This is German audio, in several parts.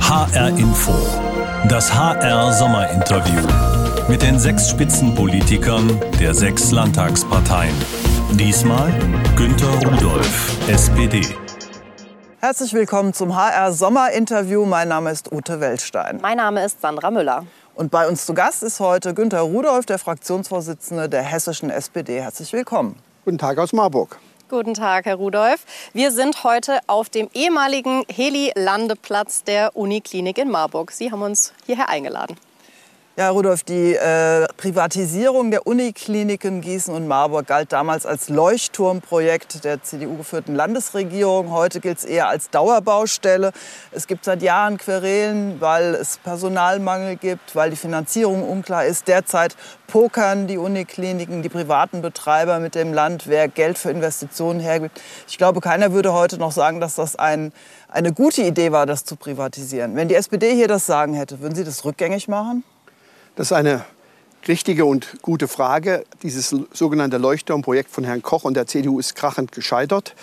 HR Info. Das HR Sommerinterview. Mit den sechs Spitzenpolitikern der sechs Landtagsparteien. Diesmal Günter Rudolph, SPD. Herzlich willkommen zum HR Sommerinterview. Mein Name ist Ute Weltstein. Mein Name ist Sandra Müller. Und bei uns zu Gast ist heute Günter Rudolph, der Fraktionsvorsitzende der hessischen SPD. Herzlich willkommen. Guten Tag aus Marburg. Guten Tag, Herr Rudolph. Wir sind heute auf dem ehemaligen Heli-Landeplatz der Uniklinik in Marburg. Sie haben uns hierher eingeladen. Ja, Rudolf, die äh, Privatisierung der Unikliniken Gießen und Marburg galt damals als Leuchtturmprojekt der CDU-geführten Landesregierung. Heute gilt es eher als Dauerbaustelle. Es gibt seit Jahren Querelen, weil es Personalmangel gibt, weil die Finanzierung unklar ist. Derzeit pokern die Unikliniken, die privaten Betreiber mit dem Land, wer Geld für Investitionen hergibt. Ich glaube, keiner würde heute noch sagen, dass das ein, eine gute Idee war, das zu privatisieren. Wenn die SPD hier das Sagen hätte, würden Sie das rückgängig machen? Das ist eine richtige und gute Frage. Dieses sogenannte Leuchtturmprojekt von Herrn Koch und der CDU ist krachend gescheitert.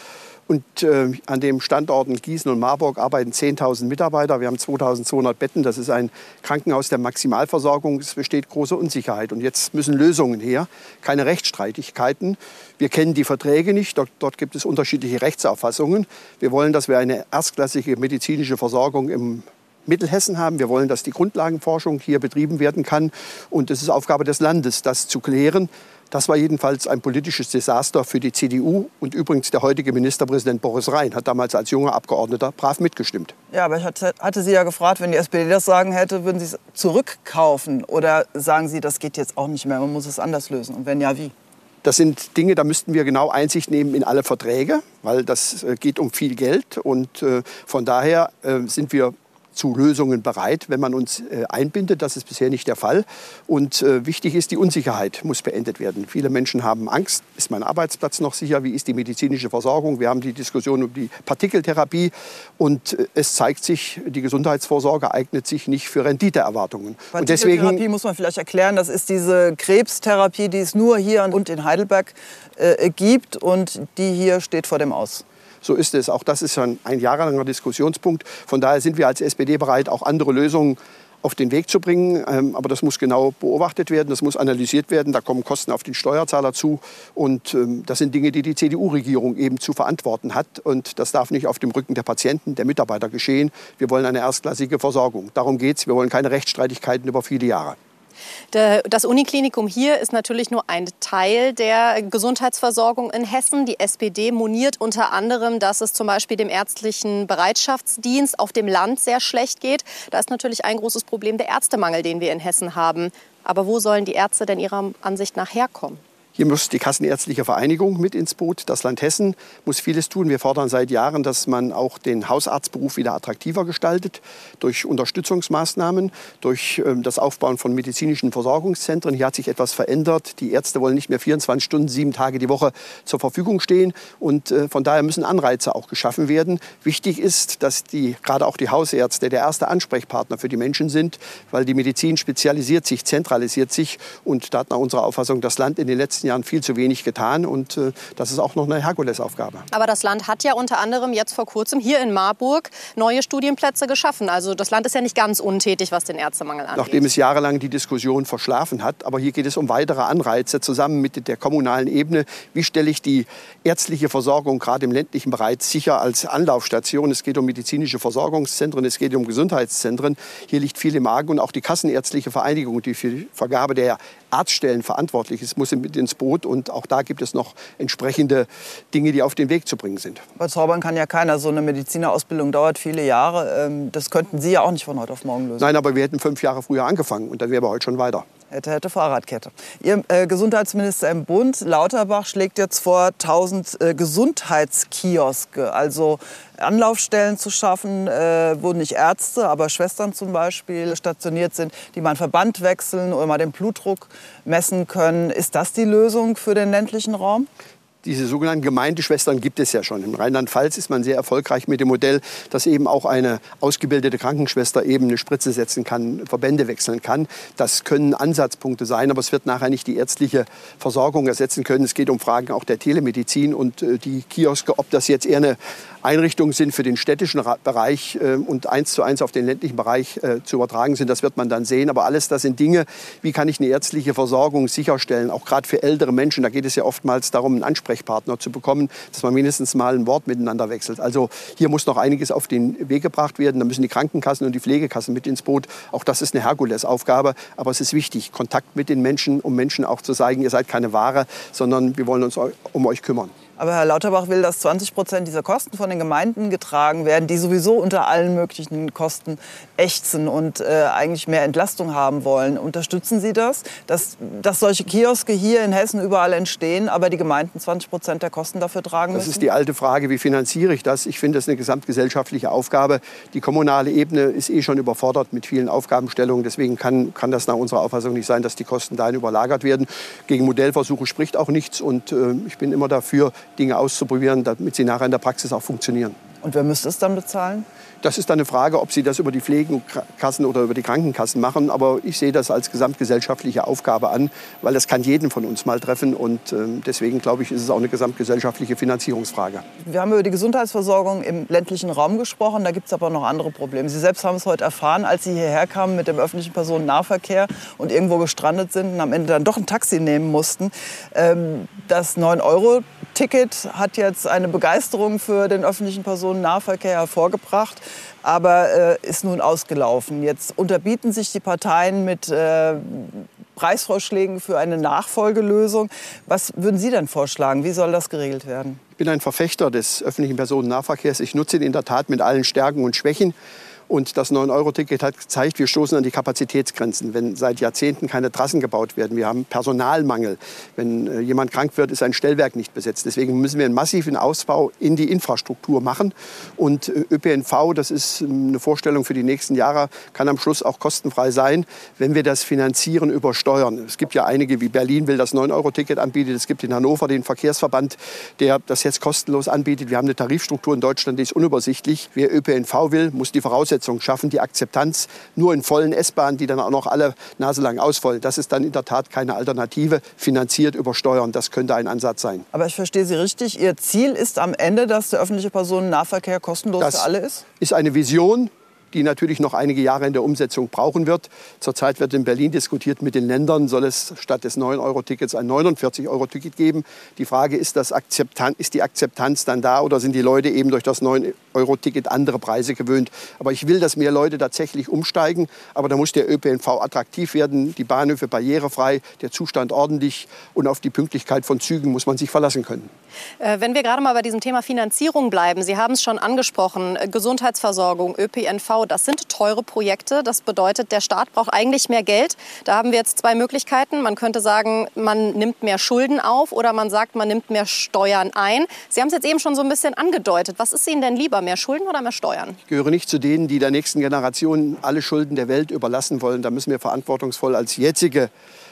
Und äh, an den Standorten Gießen und Marburg arbeiten 10.000 Mitarbeiter. Wir haben 2.200 Betten. Das ist ein Krankenhaus der Maximalversorgung. Es besteht große Unsicherheit. Und jetzt müssen Lösungen her, keine Rechtsstreitigkeiten. Wir kennen die Verträge nicht. Dort, dort gibt es unterschiedliche Rechtsauffassungen. Wir wollen, dass wir eine erstklassige medizinische Versorgung im Mittelhessen haben. Wir wollen, dass die Grundlagenforschung hier betrieben werden kann. Und es ist Aufgabe des Landes, das zu klären. Das war jedenfalls ein politisches Desaster für die CDU. Und übrigens der heutige Ministerpräsident Boris Rhein hat damals als junger Abgeordneter brav mitgestimmt. Ja, aber ich hatte Sie ja gefragt, wenn die SPD das sagen hätte, würden Sie es zurückkaufen? Oder sagen Sie, das geht jetzt auch nicht mehr, man muss es anders lösen? Und wenn ja, wie? Das sind Dinge, da müssten wir genau Einsicht nehmen in alle Verträge, weil das äh, geht um viel Geld. Und äh, von daher äh, sind wir zu Lösungen bereit, wenn man uns äh, einbindet. Das ist bisher nicht der Fall. Und äh, wichtig ist, die Unsicherheit muss beendet werden. Viele Menschen haben Angst. Ist mein Arbeitsplatz noch sicher? Wie ist die medizinische Versorgung? Wir haben die Diskussion um die Partikeltherapie. Und äh, es zeigt sich, die Gesundheitsvorsorge eignet sich nicht für Renditeerwartungen. Und deswegen muss man vielleicht erklären, das ist diese Krebstherapie, die es nur hier und in Heidelberg äh, gibt und die hier steht vor dem Aus. So ist es. Auch das ist ein, ein jahrelanger Diskussionspunkt. Von daher sind wir als SPD bereit, auch andere Lösungen auf den Weg zu bringen. Ähm, aber das muss genau beobachtet werden, das muss analysiert werden. Da kommen Kosten auf den Steuerzahler zu. Und ähm, das sind Dinge, die die CDU-Regierung eben zu verantworten hat. Und das darf nicht auf dem Rücken der Patienten, der Mitarbeiter geschehen. Wir wollen eine erstklassige Versorgung. Darum geht es. Wir wollen keine Rechtsstreitigkeiten über viele Jahre. Das Uniklinikum hier ist natürlich nur ein Teil der Gesundheitsversorgung in Hessen. Die SPD moniert unter anderem, dass es zum Beispiel dem ärztlichen Bereitschaftsdienst auf dem Land sehr schlecht geht. Da ist natürlich ein großes Problem der Ärztemangel, den wir in Hessen haben. Aber wo sollen die Ärzte denn ihrer Ansicht nach herkommen? Hier muss die Kassenärztliche Vereinigung mit ins Boot. Das Land Hessen muss vieles tun. Wir fordern seit Jahren, dass man auch den Hausarztberuf wieder attraktiver gestaltet durch Unterstützungsmaßnahmen, durch ähm, das Aufbauen von medizinischen Versorgungszentren. Hier hat sich etwas verändert. Die Ärzte wollen nicht mehr 24 Stunden, sieben Tage die Woche zur Verfügung stehen. Und äh, von daher müssen Anreize auch geschaffen werden. Wichtig ist, dass die, gerade auch die Hausärzte der erste Ansprechpartner für die Menschen sind, weil die Medizin spezialisiert sich, zentralisiert sich. Und da hat nach unserer Auffassung das Land in den letzten letzten Jahren viel zu wenig getan. Und äh, das ist auch noch eine Herkulesaufgabe. Aber das Land hat ja unter anderem jetzt vor kurzem hier in Marburg neue Studienplätze geschaffen. Also das Land ist ja nicht ganz untätig, was den Ärztemangel angeht. Nachdem es jahrelang die Diskussion verschlafen hat. Aber hier geht es um weitere Anreize zusammen mit der kommunalen Ebene. Wie stelle ich die ärztliche Versorgung gerade im ländlichen Bereich sicher als Anlaufstation? Es geht um medizinische Versorgungszentren, es geht um Gesundheitszentren. Hier liegt viel im Argen und auch die Kassenärztliche Vereinigung, die für die Vergabe der Arztstellen verantwortlich ist, muss mit ins Boot. Und auch da gibt es noch entsprechende Dinge, die auf den Weg zu bringen sind. Bei Zaubern kann ja keiner. So eine Medizinerausbildung dauert viele Jahre. Ähm, das könnten Sie ja auch nicht von heute auf morgen lösen. Nein, aber wir hätten fünf Jahre früher angefangen und dann wären wir heute schon weiter. Hätte, hätte Fahrradkette. Ihr äh, Gesundheitsminister im Bund, Lauterbach, schlägt jetzt vor, 1000 äh, Gesundheitskioske, also Anlaufstellen zu schaffen, äh, wo nicht Ärzte, aber Schwestern zum Beispiel stationiert sind, die mal einen Verband wechseln oder mal den Blutdruck messen können. Ist das die Lösung für den ländlichen Raum? Diese sogenannten Gemeindeschwestern gibt es ja schon. In Rheinland-Pfalz ist man sehr erfolgreich mit dem Modell, dass eben auch eine ausgebildete Krankenschwester eben eine Spritze setzen kann, Verbände wechseln kann. Das können Ansatzpunkte sein, aber es wird nachher nicht die ärztliche Versorgung ersetzen können. Es geht um Fragen auch der Telemedizin und äh, die Kioske, ob das jetzt eher eine Einrichtungen sind für den städtischen Bereich äh, und eins zu eins auf den ländlichen Bereich äh, zu übertragen sind. Das wird man dann sehen. Aber alles das sind Dinge, wie kann ich eine ärztliche Versorgung sicherstellen, auch gerade für ältere Menschen. Da geht es ja oftmals darum, einen Ansprechpartner zu bekommen, dass man mindestens mal ein Wort miteinander wechselt. Also hier muss noch einiges auf den Weg gebracht werden. Da müssen die Krankenkassen und die Pflegekassen mit ins Boot. Auch das ist eine Herkulesaufgabe. Aber es ist wichtig, Kontakt mit den Menschen, um Menschen auch zu zeigen, ihr seid keine Ware, sondern wir wollen uns um euch kümmern. Aber Herr Lauterbach will, dass 20 Prozent dieser Kosten von den Gemeinden getragen werden, die sowieso unter allen möglichen Kosten ächzen und äh, eigentlich mehr Entlastung haben wollen. Unterstützen Sie das, dass, dass solche Kioske hier in Hessen überall entstehen, aber die Gemeinden 20 Prozent der Kosten dafür tragen müssen? Das ist die alte Frage, wie finanziere ich das? Ich finde, das ist eine gesamtgesellschaftliche Aufgabe. Die kommunale Ebene ist eh schon überfordert mit vielen Aufgabenstellungen. Deswegen kann, kann das nach unserer Auffassung nicht sein, dass die Kosten dahin überlagert werden. Gegen Modellversuche spricht auch nichts. Und äh, ich bin immer dafür, Dinge auszuprobieren, damit sie nachher in der Praxis auch funktionieren. Und wer müsste es dann bezahlen? Das ist dann eine Frage, ob Sie das über die Pflegenkassen oder über die Krankenkassen machen. Aber ich sehe das als gesamtgesellschaftliche Aufgabe an, weil das kann jeden von uns mal treffen. Und ähm, deswegen glaube ich, ist es auch eine gesamtgesellschaftliche Finanzierungsfrage. Wir haben über die Gesundheitsversorgung im ländlichen Raum gesprochen. Da gibt es aber noch andere Probleme. Sie selbst haben es heute erfahren, als Sie hierher kamen mit dem öffentlichen Personennahverkehr und irgendwo gestrandet sind und am Ende dann doch ein Taxi nehmen mussten. Ähm, das 9-Euro-Ticket hat jetzt eine Begeisterung für den öffentlichen Personennahverkehr hervorgebracht aber äh, ist nun ausgelaufen. Jetzt unterbieten sich die Parteien mit äh, Preisvorschlägen für eine Nachfolgelösung. Was würden Sie denn vorschlagen? Wie soll das geregelt werden? Ich bin ein Verfechter des öffentlichen Personennahverkehrs. Ich nutze ihn in der Tat mit allen Stärken und Schwächen. Und das 9-Euro-Ticket hat gezeigt, wir stoßen an die Kapazitätsgrenzen. Wenn seit Jahrzehnten keine Trassen gebaut werden, wir haben Personalmangel. Wenn äh, jemand krank wird, ist ein Stellwerk nicht besetzt. Deswegen müssen wir einen massiven Ausbau in die Infrastruktur machen. Und äh, ÖPNV, das ist ähm, eine Vorstellung für die nächsten Jahre, kann am Schluss auch kostenfrei sein, wenn wir das finanzieren über Steuern. Es gibt ja einige, wie Berlin will das 9-Euro-Ticket anbieten. Es gibt in Hannover den Verkehrsverband, der das jetzt kostenlos anbietet. Wir haben eine Tarifstruktur in Deutschland, die ist unübersichtlich. Wer ÖPNV will, muss die Voraussetzungen Voraussetzung schaffen, die Akzeptanz nur in vollen S-Bahnen, die dann auch noch alle naselang ausfallen. Das ist dann in der Tat keine Alternative, finanziert über Steuern. Das könnte ein Ansatz sein. Aber ich verstehe Sie richtig. Ihr Ziel ist am Ende, dass der öffentliche Personennahverkehr kostenlos das für alle ist? ist eine Vision die natürlich noch einige Jahre in der Umsetzung brauchen wird. Zurzeit wird in Berlin diskutiert mit den Ländern, soll es statt des 9-Euro-Tickets ein 49-Euro-Ticket geben. Die Frage ist, das Akzeptan ist die Akzeptanz dann da oder sind die Leute eben durch das 9-Euro-Ticket andere Preise gewöhnt? Aber ich will, dass mehr Leute tatsächlich umsteigen. Aber da muss der ÖPNV attraktiv werden, die Bahnhöfe barrierefrei, der Zustand ordentlich und auf die Pünktlichkeit von Zügen muss man sich verlassen können. Äh, wenn wir gerade mal bei diesem Thema Finanzierung bleiben, Sie haben es schon angesprochen, Gesundheitsversorgung, ÖPNV, das sind teure Projekte. Das bedeutet, der Staat braucht eigentlich mehr Geld. Da haben wir jetzt zwei Möglichkeiten. Man könnte sagen, man nimmt mehr Schulden auf oder man sagt, man nimmt mehr Steuern ein. Sie haben es jetzt eben schon so ein bisschen angedeutet. Was ist Ihnen denn lieber, mehr Schulden oder mehr Steuern? Ich gehöre nicht zu denen, die der nächsten Generation alle Schulden der Welt überlassen wollen. Da müssen wir verantwortungsvoll als jetzige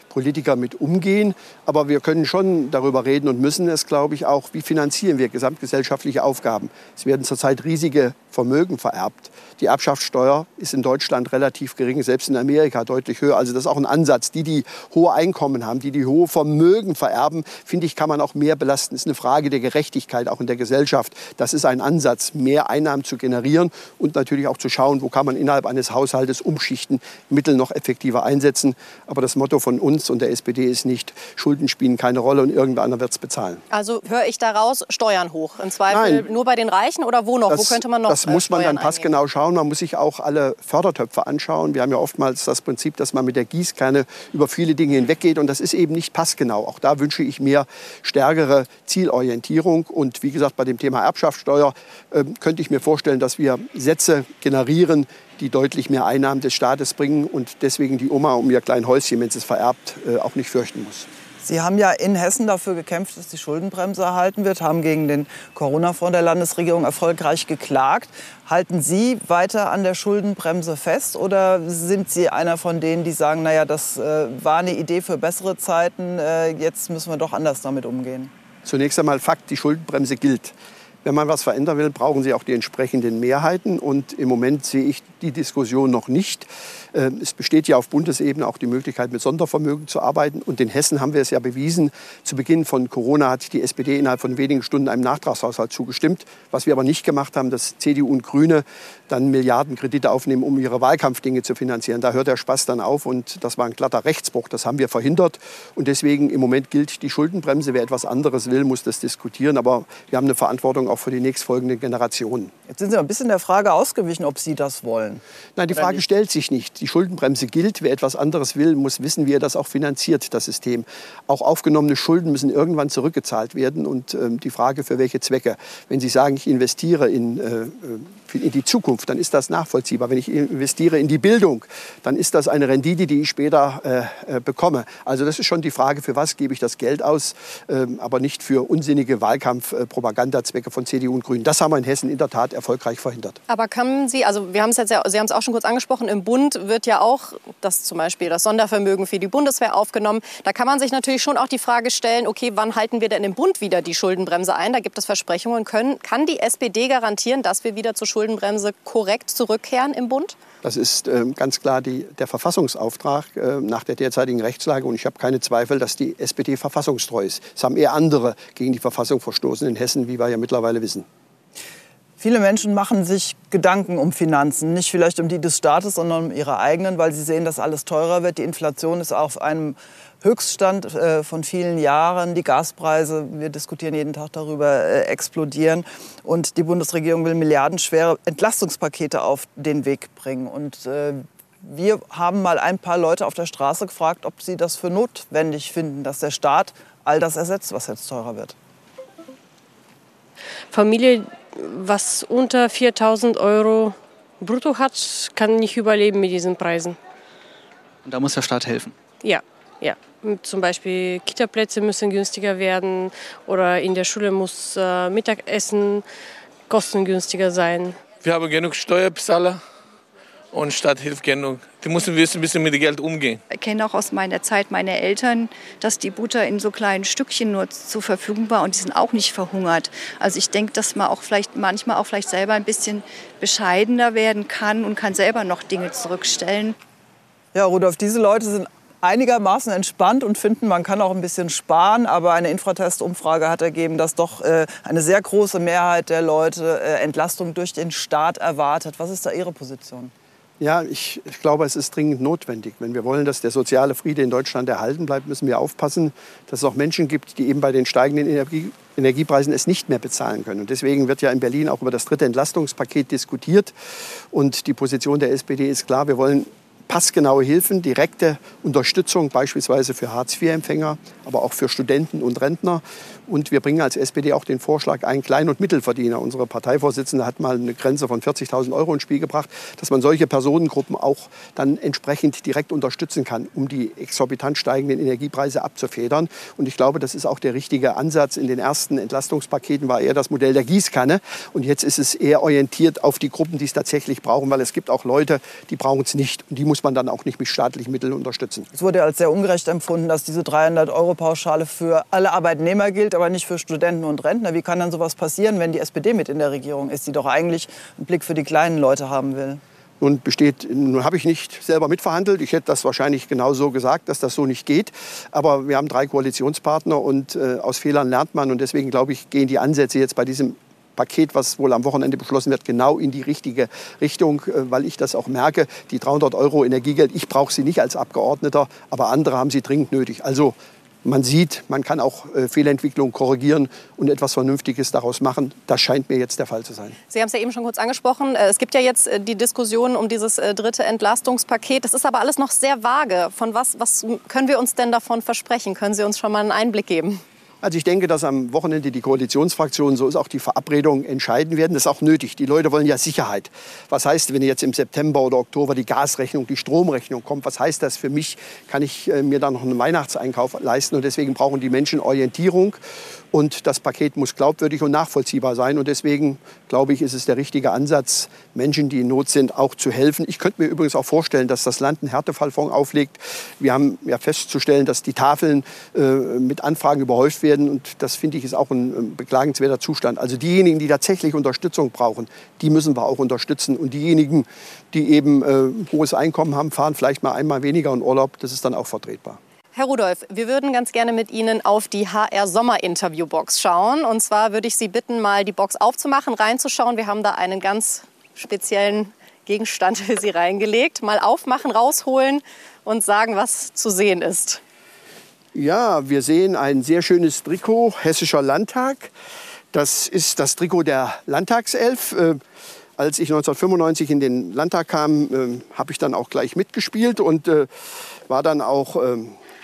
Politiker mit umgehen. Aber wir können schon darüber reden und müssen es, glaube ich, auch, wie finanzieren wir gesamtgesellschaftliche Aufgaben. Es werden zurzeit riesige Vermögen vererbt. Die Erbschaftssteuer ist in Deutschland relativ gering, selbst in Amerika deutlich höher. Also das ist auch ein Ansatz. Die, die hohe Einkommen haben, die, die hohe Vermögen vererben, finde ich, kann man auch mehr belasten. Das ist eine Frage der Gerechtigkeit, auch in der Gesellschaft. Das ist ein Ansatz, mehr Einnahmen zu generieren und natürlich auch zu schauen, wo kann man innerhalb eines Haushaltes umschichten, Mittel noch effektiver einsetzen. Aber das Motto von uns und der SPD ist nicht, Schulden spielen keine Rolle und irgendwer anderer wird es bezahlen. Also höre ich daraus, Steuern hoch. Im Zweifel Nein, nur bei den Reichen oder wo noch? Das, wo könnte man noch Das muss man dann passgenau schauen. Man muss sich auch alle Fördertöpfe anschauen. Wir haben ja oftmals das Prinzip, dass man mit der Gießkanne über viele Dinge hinweggeht. Und das ist eben nicht passgenau. Auch da wünsche ich mir stärkere Zielorientierung. Und wie gesagt, bei dem Thema Erbschaftssteuer äh, könnte ich mir vorstellen, dass wir Sätze generieren, die deutlich mehr Einnahmen des Staates bringen und deswegen die Oma um ihr kleines Häuschen, wenn sie es vererbt, äh, auch nicht fürchten muss. Sie haben ja in Hessen dafür gekämpft, dass die Schuldenbremse erhalten wird, haben gegen den Corona-Fonds der Landesregierung erfolgreich geklagt. Halten Sie weiter an der Schuldenbremse fest oder sind Sie einer von denen, die sagen, naja, das äh, war eine Idee für bessere Zeiten, äh, jetzt müssen wir doch anders damit umgehen? Zunächst einmal Fakt, die Schuldenbremse gilt. Wenn man was verändern will, brauchen Sie auch die entsprechenden Mehrheiten. Und im Moment sehe ich die Diskussion noch nicht. Ähm, es besteht ja auf Bundesebene auch die Möglichkeit, mit Sondervermögen zu arbeiten. Und in Hessen haben wir es ja bewiesen. Zu Beginn von Corona hat die SPD innerhalb von wenigen Stunden einem Nachtragshaushalt zugestimmt. Was wir aber nicht gemacht haben, dass CDU und Grüne dann Milliardenkredite aufnehmen, um ihre Wahlkampfdinge zu finanzieren. Da hört der Spaß dann auf. Und das war ein glatter Rechtsbruch. Das haben wir verhindert. Und deswegen im Moment gilt die Schuldenbremse. Wer etwas anderes will, muss das diskutieren. Aber wir haben eine Verantwortung auch für die nächstfolgenden Generationen. Jetzt sind Sie ein bisschen der Frage ausgewichen, ob Sie das wollen. Nein, die Frage stellt sich nicht. Die Schuldenbremse gilt. Wer etwas anderes will, muss wissen, wie er das auch finanziert, das System. Auch aufgenommene Schulden müssen irgendwann zurückgezahlt werden. Und ähm, die Frage, für welche Zwecke. Wenn Sie sagen, ich investiere in, äh, in die Zukunft, dann ist das nachvollziehbar. Wenn ich investiere in die Bildung, dann ist das eine Rendite, die ich später äh, äh bekomme. Also das ist schon die Frage, für was gebe ich das Geld aus, äh, aber nicht für unsinnige Wahlkampf-Propagandazwecke von CDU und Grünen. Das haben wir in Hessen in der Tat erfolgreich verhindert. Aber können Sie, also wir haben es jetzt ja, Sie haben es auch schon kurz angesprochen, im Bund wird ja auch das zum Beispiel das Sondervermögen für die Bundeswehr aufgenommen. Da kann man sich natürlich schon auch die Frage stellen, okay, wann halten wir denn im Bund wieder die Schuldenbremse ein? Da gibt es Versprechungen. Können, kann die SPD garantieren, dass wir wieder zur Schuldenbremse korrekt zurückkehren im Bund? Das ist äh, ganz klar die, der Verfassungsauftrag äh, nach der derzeitigen Rechtslage. Und ich habe keine Zweifel, dass die SPD verfassungstreu ist. Es haben eher andere gegen die Verfassung verstoßen in Hessen, wie wir ja mittlerweile wissen. Viele Menschen machen sich Gedanken um Finanzen, nicht vielleicht um die des Staates, sondern um ihre eigenen, weil sie sehen, dass alles teurer wird. Die Inflation ist auf einem Höchststand äh, von vielen Jahren. Die Gaspreise, wir diskutieren jeden Tag darüber, äh, explodieren. Und die Bundesregierung will milliardenschwere Entlastungspakete auf den Weg bringen. Und äh, wir haben mal ein paar Leute auf der Straße gefragt, ob sie das für notwendig finden, dass der Staat all das ersetzt, was jetzt teurer wird. Familie, was unter 4000 Euro brutto hat, kann nicht überleben mit diesen Preisen. Und da muss der Staat helfen? Ja, ja. Zum Beispiel Kitaplätze müssen günstiger werden oder in der Schule muss äh, Mittagessen kostengünstiger sein. Wir haben genug Steuerzahler und Staat hilft genug. Die müssen wissen, ein bisschen mit dem Geld umgehen. Ich kenne auch aus meiner Zeit meine Eltern, dass die Butter in so kleinen Stückchen nur zur Verfügung war und die sind auch nicht verhungert. Also ich denke, dass man auch vielleicht manchmal auch vielleicht selber ein bisschen bescheidener werden kann und kann selber noch Dinge zurückstellen. Ja, Rudolf, diese Leute sind einigermaßen entspannt und finden, man kann auch ein bisschen sparen. Aber eine Infratest-Umfrage hat ergeben, dass doch äh, eine sehr große Mehrheit der Leute äh, Entlastung durch den Staat erwartet. Was ist da Ihre Position? Ja, ich, ich, glaube, es ist dringend notwendig. Wenn wir wollen, dass der soziale Friede in Deutschland erhalten bleibt, müssen wir aufpassen, dass es auch Menschen gibt, die eben bei den steigenden Energie, Energiepreisen es nicht mehr bezahlen können. Und deswegen wird ja in Berlin auch über das dritte Entlastungspaket diskutiert. Und die Position der SPD ist klar, wir wollen passgenaue Hilfen, direkte Unterstützung beispielsweise für Hartz-IV-Empfänger, aber auch für Studenten und Rentner. Und wir bringen als SPD auch den Vorschlag ein, Klein- und Mittelverdiener. Unsere Parteivorsitzende hat mal eine Grenze von 40.000 Euro ins Spiel gebracht, dass man solche Personengruppen auch dann entsprechend direkt unterstützen kann, um die exorbitant steigenden Energiepreise abzufedern. Und ich glaube, das ist auch der richtige Ansatz. In den ersten Entlastungspaketen war eher das Modell der Gießkanne. Und jetzt ist es eher orientiert auf die Gruppen, die es tatsächlich brauchen, weil es gibt auch Leute, die brauchen es nicht. Und die muss man dann auch nicht mit staatlichen Mitteln unterstützen. Es wurde als sehr ungerecht empfunden, dass diese 300 Euro Pauschale für alle Arbeitnehmer gilt aber nicht für Studenten und Rentner. Wie kann dann sowas passieren, wenn die SPD mit in der Regierung ist, die doch eigentlich einen Blick für die kleinen Leute haben will? Nun besteht, nun habe ich nicht selber mitverhandelt. Ich hätte das wahrscheinlich genau so gesagt, dass das so nicht geht. Aber wir haben drei Koalitionspartner und äh, aus Fehlern lernt man. Und deswegen glaube ich, gehen die Ansätze jetzt bei diesem Paket, was wohl am Wochenende beschlossen wird, genau in die richtige Richtung, äh, weil ich das auch merke. Die 300 Euro Energiegeld, ich brauche sie nicht als Abgeordneter, aber andere haben sie dringend nötig. Also man sieht, man kann auch äh, Fehlentwicklungen korrigieren und etwas Vernünftiges daraus machen. Das scheint mir jetzt der Fall zu sein. Sie haben es ja eben schon kurz angesprochen. Äh, es gibt ja jetzt äh, die Diskussion um dieses dritte Entlastungspaket. Das ist aber alles noch sehr vage. Von was, was können wir uns denn davon versprechen? Können Sie uns schon mal einen Einblick geben? Also ich denke, dass am Wochenende die Koalitionsfraktionen, so ist auch die Verabredung, entscheiden werden. Das ist auch nötig. Die Leute wollen ja Sicherheit. Was heißt, wenn jetzt im September oder Oktober die Gasrechnung, die Stromrechnung kommt, was heißt das für mich? Kann ich äh, mir dann noch einen Weihnachtseinkauf leisten? Und deswegen brauchen die Menschen Orientierung. Und das Paket muss glaubwürdig und nachvollziehbar sein. Und deswegen, glaube ich, ist es der richtige Ansatz, Menschen, die in Not sind, auch zu helfen. Ich könnte mir übrigens auch vorstellen, dass das Land einen Härtefallfonds auflegt. Wir haben ja festzustellen, dass die Tafeln äh, mit Anfragen überhäuft werden. Und das finde ich ist auch ein beklagenswerter Zustand. Also diejenigen, die tatsächlich Unterstützung brauchen, die müssen wir auch unterstützen. Und diejenigen, die eben äh, hohes Einkommen haben, fahren vielleicht mal einmal weniger in Urlaub. Das ist dann auch vertretbar. Herr Rudolph, wir würden ganz gerne mit Ihnen auf die HR Sommer Interview Box schauen. Und zwar würde ich Sie bitten, mal die Box aufzumachen, reinzuschauen. Wir haben da einen ganz speziellen Gegenstand für Sie reingelegt. Mal aufmachen, rausholen und sagen, was zu sehen ist. Ja, wir sehen ein sehr schönes Trikot, Hessischer Landtag. Das ist das Trikot der Landtagself. Äh, als ich 1995 in den Landtag kam, äh, habe ich dann auch gleich mitgespielt und äh, war dann auch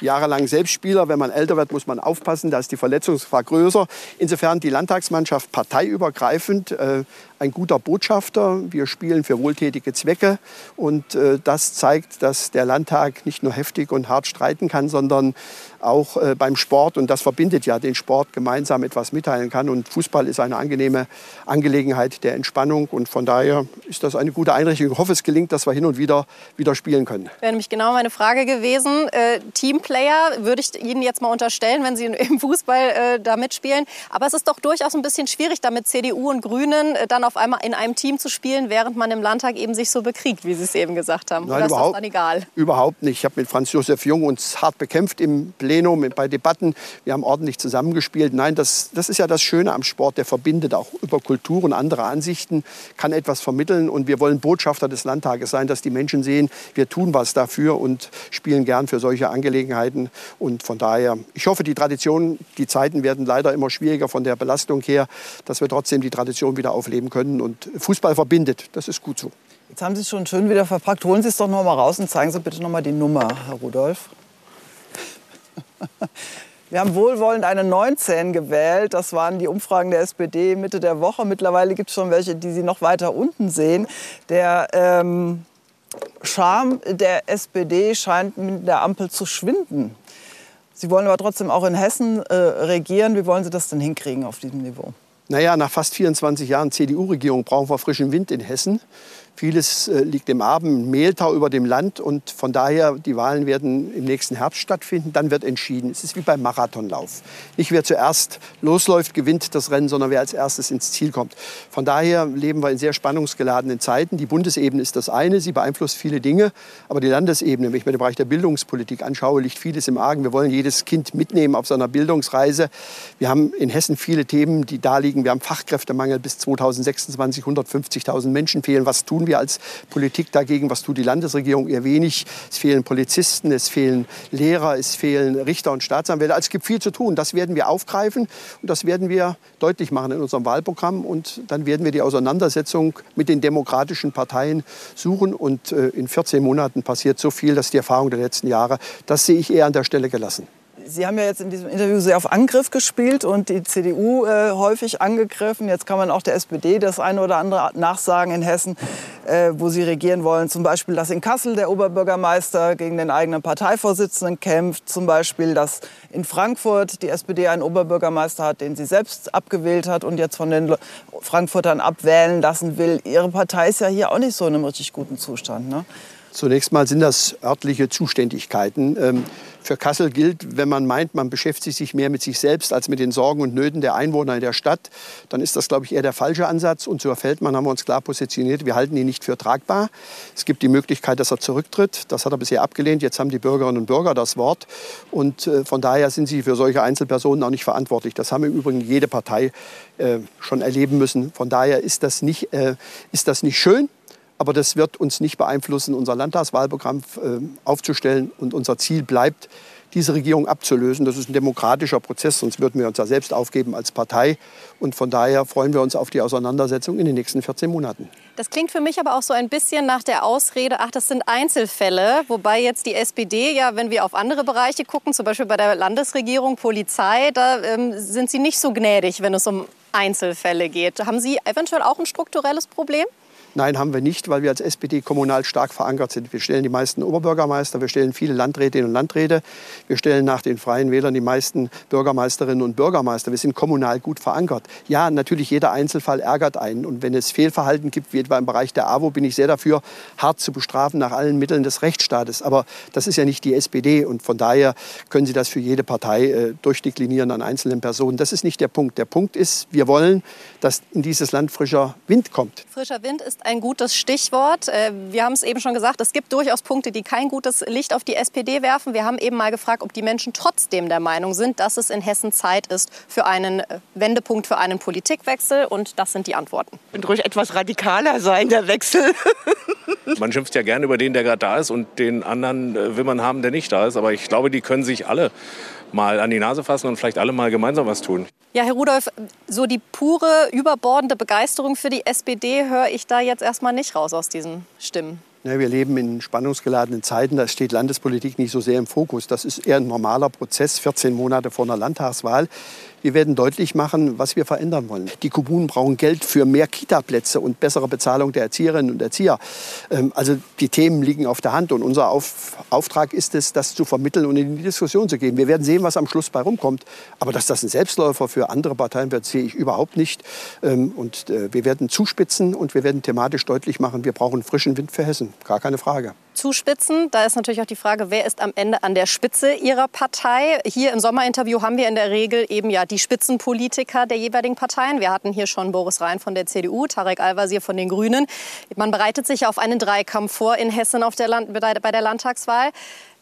jahrelang Selbstspieler. Wenn man älter wird, muss man aufpassen, da ist die Verletzungsgefahr größer. Insofern die Landtagsmannschaft parteiübergreifend äh, ein guter Botschafter. Wir spielen für wohltätige Zwecke und äh, das zeigt, dass der Landtag nicht nur heftig und hart streiten kann, sondern auch äh, beim Sport und das verbindet ja den Sport gemeinsam etwas mitteilen kann und Fußball ist eine angenehme Angelegenheit der Entspannung und von daher ist das eine gute Einrichtung. Ich hoffe, es gelingt, dass wir hin und wieder wieder spielen können. Wäre nämlich genau meine Frage gewesen. Äh, Teamplayer würde ich Ihnen jetzt mal unterstellen, wenn Sie im Fußball äh, da mitspielen. Aber es ist doch durchaus ein bisschen schwierig, damit CDU und Grünen äh, dann auf einmal in einem Team zu spielen, während man im Landtag eben sich so bekriegt, wie Sie es eben gesagt haben. Nein, Oder überhaupt, ist das dann egal? Überhaupt nicht. Ich habe mit Franz Josef Jung uns hart bekämpft im Plenum, bei Debatten. Wir haben ordentlich zusammengespielt. Nein, das, das ist ja das Schöne am Sport. Der verbindet auch über Kultur und andere Ansichten, kann etwas vermitteln. Und wir wollen Botschafter des Landtages sein, dass die Menschen sehen, wir tun was dafür und spielen gern für solche Angelegenheiten. Und von daher, ich hoffe, die Tradition, die Zeiten werden leider immer schwieriger von der Belastung her, dass wir trotzdem die Tradition wieder aufleben können. Und Fußball verbindet. Das ist gut so. Jetzt haben Sie es schon schön wieder verpackt. Holen Sie es doch noch mal raus und zeigen Sie bitte noch mal die Nummer, Herr Rudolph. Wir haben wohlwollend eine 19 gewählt. Das waren die Umfragen der SPD Mitte der Woche. Mittlerweile gibt es schon welche, die Sie noch weiter unten sehen. Der ähm, Charme der SPD scheint mit der Ampel zu schwinden. Sie wollen aber trotzdem auch in Hessen äh, regieren. Wie wollen Sie das denn hinkriegen auf diesem Niveau? Naja, nach fast 24 Jahren CDU-Regierung brauchen wir frischen Wind in Hessen. Vieles äh, liegt im Abend, Mehltau über dem Land und von daher, die Wahlen werden im nächsten Herbst stattfinden. Dann wird entschieden. Es ist wie beim Marathonlauf. Nicht wer zuerst losläuft, gewinnt das Rennen, sondern wer als erstes ins Ziel kommt. Von daher leben wir in sehr spannungsgeladenen Zeiten. Die Bundesebene ist das eine, sie beeinflusst viele Dinge. Aber die Landesebene, wenn ich mir den Bereich der Bildungspolitik anschaue, liegt vieles im Argen. Wir wollen jedes Kind mitnehmen auf seiner Bildungsreise. Wir haben in Hessen viele Themen, die da liegen. Wir haben Fachkräftemangel bis 2026, 150.000 Menschen fehlen. Was tun wir als Politik dagegen? Was tut die Landesregierung? Eher wenig. Es fehlen Polizisten, es fehlen Lehrer, es fehlen Richter und Staatsanwälte. Also es gibt viel zu tun. Das werden wir aufgreifen und das werden wir deutlich machen in unserem Wahlprogramm. Und dann werden wir die Auseinandersetzung mit den demokratischen Parteien suchen. Und äh, in 14 Monaten passiert so viel, dass die Erfahrung der letzten Jahre, das sehe ich eher an der Stelle gelassen. Sie haben ja jetzt in diesem Interview sehr auf Angriff gespielt und die CDU äh, häufig angegriffen. Jetzt kann man auch der SPD das eine oder andere nachsagen in Hessen, äh, wo sie regieren wollen. Zum Beispiel, dass in Kassel der Oberbürgermeister gegen den eigenen Parteivorsitzenden kämpft. Zum Beispiel, dass in Frankfurt die SPD einen Oberbürgermeister hat, den sie selbst abgewählt hat und jetzt von den Frankfurtern abwählen lassen will. Ihre Partei ist ja hier auch nicht so in einem richtig guten Zustand. Ne? Zunächst mal sind das örtliche Zuständigkeiten. Ähm, für Kassel gilt, wenn man meint, man beschäftigt sich mehr mit sich selbst als mit den Sorgen und Nöten der Einwohner in der Stadt, dann ist das, glaube ich, eher der falsche Ansatz. Und zu Feldmann haben wir uns klar positioniert. Wir halten ihn nicht für tragbar. Es gibt die Möglichkeit, dass er zurücktritt. Das hat er bisher abgelehnt. Jetzt haben die Bürgerinnen und Bürger das Wort. Und äh, von daher sind sie für solche Einzelpersonen auch nicht verantwortlich. Das haben im Übrigen jede Partei äh, schon erleben müssen. Von daher ist das nicht, äh, ist das nicht schön. Aber das wird uns nicht beeinflussen, unser Landtagswahlprogramm äh, aufzustellen. Und unser Ziel bleibt, diese Regierung abzulösen. Das ist ein demokratischer Prozess, sonst würden wir uns ja selbst aufgeben als Partei. Und von daher freuen wir uns auf die Auseinandersetzung in den nächsten 14 Monaten. Das klingt für mich aber auch so ein bisschen nach der Ausrede, ach, das sind Einzelfälle. Wobei jetzt die SPD ja, wenn wir auf andere Bereiche gucken, zum Beispiel bei der Landesregierung, Polizei, da ähm, sind sie nicht so gnädig, wenn es um Einzelfälle geht. Haben Sie eventuell auch ein strukturelles Problem? Nein, haben wir nicht, weil wir als SPD kommunal stark verankert sind. Wir stellen die meisten Oberbürgermeister, wir stellen viele Landrätinnen und Landräte, wir stellen nach den Freien Wählern die meisten Bürgermeisterinnen und Bürgermeister. Wir sind kommunal gut verankert. Ja, natürlich, jeder Einzelfall ärgert einen. Und wenn es Fehlverhalten gibt, wie etwa im Bereich der AWO, bin ich sehr dafür, hart zu bestrafen nach allen Mitteln des Rechtsstaates. Aber das ist ja nicht die SPD. Und von daher können Sie das für jede Partei äh, durchdeklinieren an einzelnen Personen. Das ist nicht der Punkt. Der Punkt ist, wir wollen, dass in dieses Land frischer Wind kommt. Frischer Wind ist ein gutes Stichwort. Äh, wir haben es eben schon gesagt, es gibt durchaus Punkte, die kein gutes Licht auf die SPD werfen. Wir haben eben mal gefragt, ob die Menschen trotzdem der Meinung sind, dass es in Hessen Zeit ist für einen äh, Wendepunkt, für einen Politikwechsel. Und das sind die Antworten. Und ruhig etwas radikaler sein, der Wechsel. Man schimpft ja gerne über den, der gerade da ist und den anderen äh, will man haben, der nicht da ist. Aber ich glaube, die können sich alle mal an die Nase fassen und vielleicht alle mal gemeinsam was tun. Ja, Herr Rudolph, so die pure, überbordende Begeisterung für die SPD höre ich da jetzt erstmal nicht raus aus diesen Stimmen. Ja, wir leben in spannungsgeladenen Zeiten. Da steht Landespolitik nicht so sehr im Fokus. Das ist eher ein normaler Prozess, 14 Monate vor einer Landtagswahl. Wir werden deutlich machen, was wir verändern wollen. Die Kommunen brauchen Geld für mehr Kitaplätze und bessere Bezahlung der Erzieherinnen und Erzieher. Ähm, also die Themen liegen auf der Hand und unser auf Auftrag ist es, das zu vermitteln und in die Diskussion zu gehen. Wir werden sehen, was am Schluss bei rumkommt. Aber dass das ein Selbstläufer für andere Parteien wird, sehe ich überhaupt nicht. Ähm, und äh, wir werden zuspitzen und wir werden thematisch deutlich machen, wir brauchen frischen Wind für Hessen. Gar keine Frage zuspitzen. Da ist natürlich auch die Frage, wer ist am Ende an der Spitze Ihrer Partei? Hier im Sommerinterview haben wir in der Regel eben ja die Spitzenpolitiker der jeweiligen Parteien. Wir hatten hier schon Boris Rhein von der CDU, Tarek Al-Wazir von den Grünen. Man bereitet sich auf einen Dreikampf vor in Hessen auf der Land bei der Landtagswahl.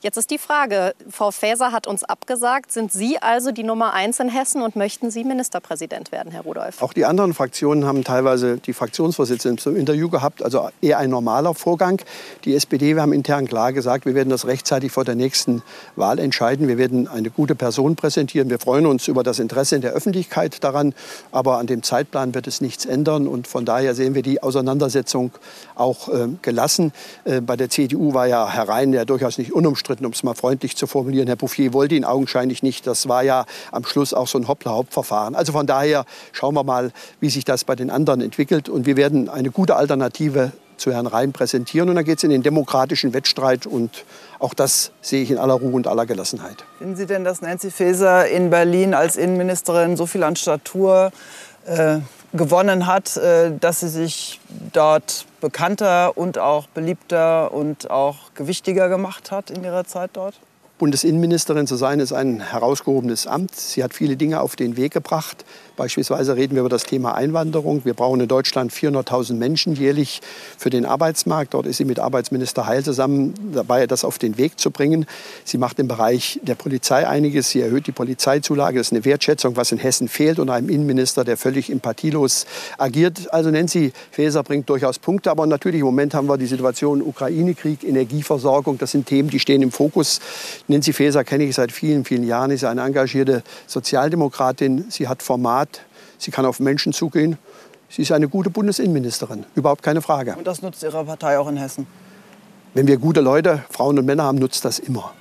Jetzt ist die Frage, Frau Faeser hat uns abgesagt. Sind Sie also die Nummer eins in Hessen und möchten Sie Ministerpräsident werden, Herr Rudolph? Auch die anderen Fraktionen haben teilweise die Fraktionsvorsitzenden zum Interview gehabt, also eher ein normaler Vorgang. Die SPD, wir haben intern klar gesagt, wir werden das rechtzeitig vor der nächsten Wahl entscheiden. Wir werden eine gute Person präsentieren. Wir freuen uns über das Interesse in der Öffentlichkeit daran, aber an dem Zeitplan wird es nichts ändern. Und von daher sehen wir die Auseinandersetzung auch äh, gelassen. Äh, bei der CDU war ja Herr Rhein ja durchaus nicht unumstritten umstritten, um es mal freundlich zu formulieren. Herr Bouffier wollte ihn augenscheinlich nicht. Das war ja am Schluss auch so ein Hoppla-Hopp-Verfahren. Also von daher schauen wir mal, wie sich das bei den anderen entwickelt. Und wir werden eine gute Alternative zu Herrn Rhein präsentieren. Und dann geht es in den demokratischen Wettstreit. Und auch das sehe ich in aller Ruhe und aller Gelassenheit. Finden Sie denn, dass Nancy Faeser in Berlin als Innenministerin so viel an Statur äh, gewonnen hat, äh, dass sie sich dort bekannter und auch beliebter und auch gewichtiger gemacht hat in ihrer Zeit dort? Bundesinnenministerin zu sein, ist ein herausgehobenes Amt. Sie hat viele Dinge auf den Weg gebracht. Beispielsweise reden wir über das Thema Einwanderung. Wir brauchen in Deutschland 400.000 Menschen jährlich für den Arbeitsmarkt. Dort ist sie mit Arbeitsminister Heil zusammen dabei, das auf den Weg zu bringen. Sie macht im Bereich der Polizei einiges. Sie erhöht die Polizeizulage. Das ist eine Wertschätzung, was in Hessen fehlt, und einem Innenminister, der völlig empathielos agiert. Also Nancy Faeser bringt durchaus Punkte. Aber natürlich im Moment haben wir die Situation Ukraine-Krieg, Energieversorgung. Das sind Themen, die stehen im Fokus. Nancy Faeser kenne ich seit vielen, vielen Jahren. Sie ist eine engagierte Sozialdemokratin. Sie hat Format. Sie kann auf Menschen zugehen. Sie ist eine gute Bundesinnenministerin, überhaupt keine Frage. Und das nutzt Ihre Partei auch in Hessen? Wenn wir gute Leute, Frauen und Männer haben, nutzt das immer.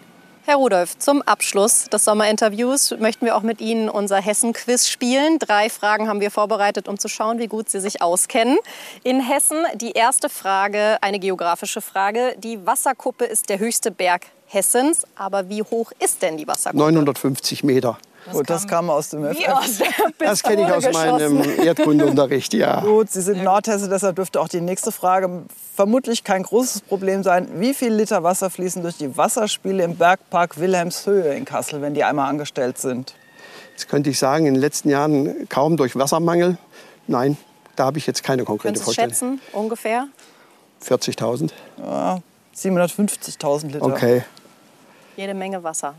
Herr Rudolph, zum Abschluss des Sommerinterviews möchten wir auch mit Ihnen unser Hessen-Quiz spielen. Drei Fragen haben wir vorbereitet, um zu schauen, wie gut Sie sich auskennen. In Hessen die erste Frage, eine geografische Frage. Die Wasserkuppe ist der höchste Berg Hessens. Aber wie hoch ist denn die Wasserkuppe? 950 Meter. Das, Gut, das kam aus dem FF. Aus das kenne ich aus meinem Erdkundeunterricht, ja. Gut, Sie sind Nordhesse, deshalb dürfte auch die nächste Frage vermutlich kein großes Problem sein. Wie viel Liter Wasser fließen durch die Wasserspiele im Bergpark Wilhelmshöhe in Kassel, wenn die einmal angestellt sind? Das könnte ich sagen, in den letzten Jahren kaum durch Wassermangel. Nein, da habe ich jetzt keine konkrete Können Sie schätzen, ungefähr? 40.000. Ja, 750.000 Liter. Okay. Jede Menge Wasser.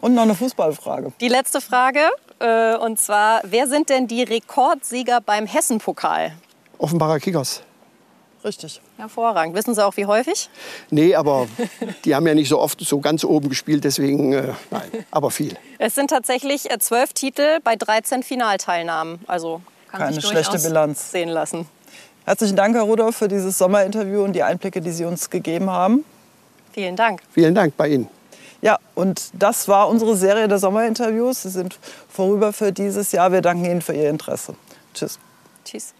Und noch eine Fußballfrage. Die letzte Frage, äh, und zwar, wer sind denn die Rekordsieger beim Hessen-Pokal? Offenbarer Kickers. Richtig. Hervorragend. Wissen Sie auch, wie häufig? Nee, aber die haben ja nicht so oft so ganz oben gespielt, deswegen äh, nein, aber viel. Es sind tatsächlich äh, zwölf Titel bei 13 Finalteilnahmen. Also kann Keine sich schlechte Bilanz sehen lassen. Herzlichen Dank, Herr Rudolph, für dieses Sommerinterview und die Einblicke, die Sie uns gegeben haben. Vielen Dank. Vielen Dank bei Ihnen. Ja, und das war unsere Serie der Sommerinterviews. Sie sind vorüber für dieses Jahr. Wir danken Ihnen für Ihr Interesse. Tschüss. Tschüss.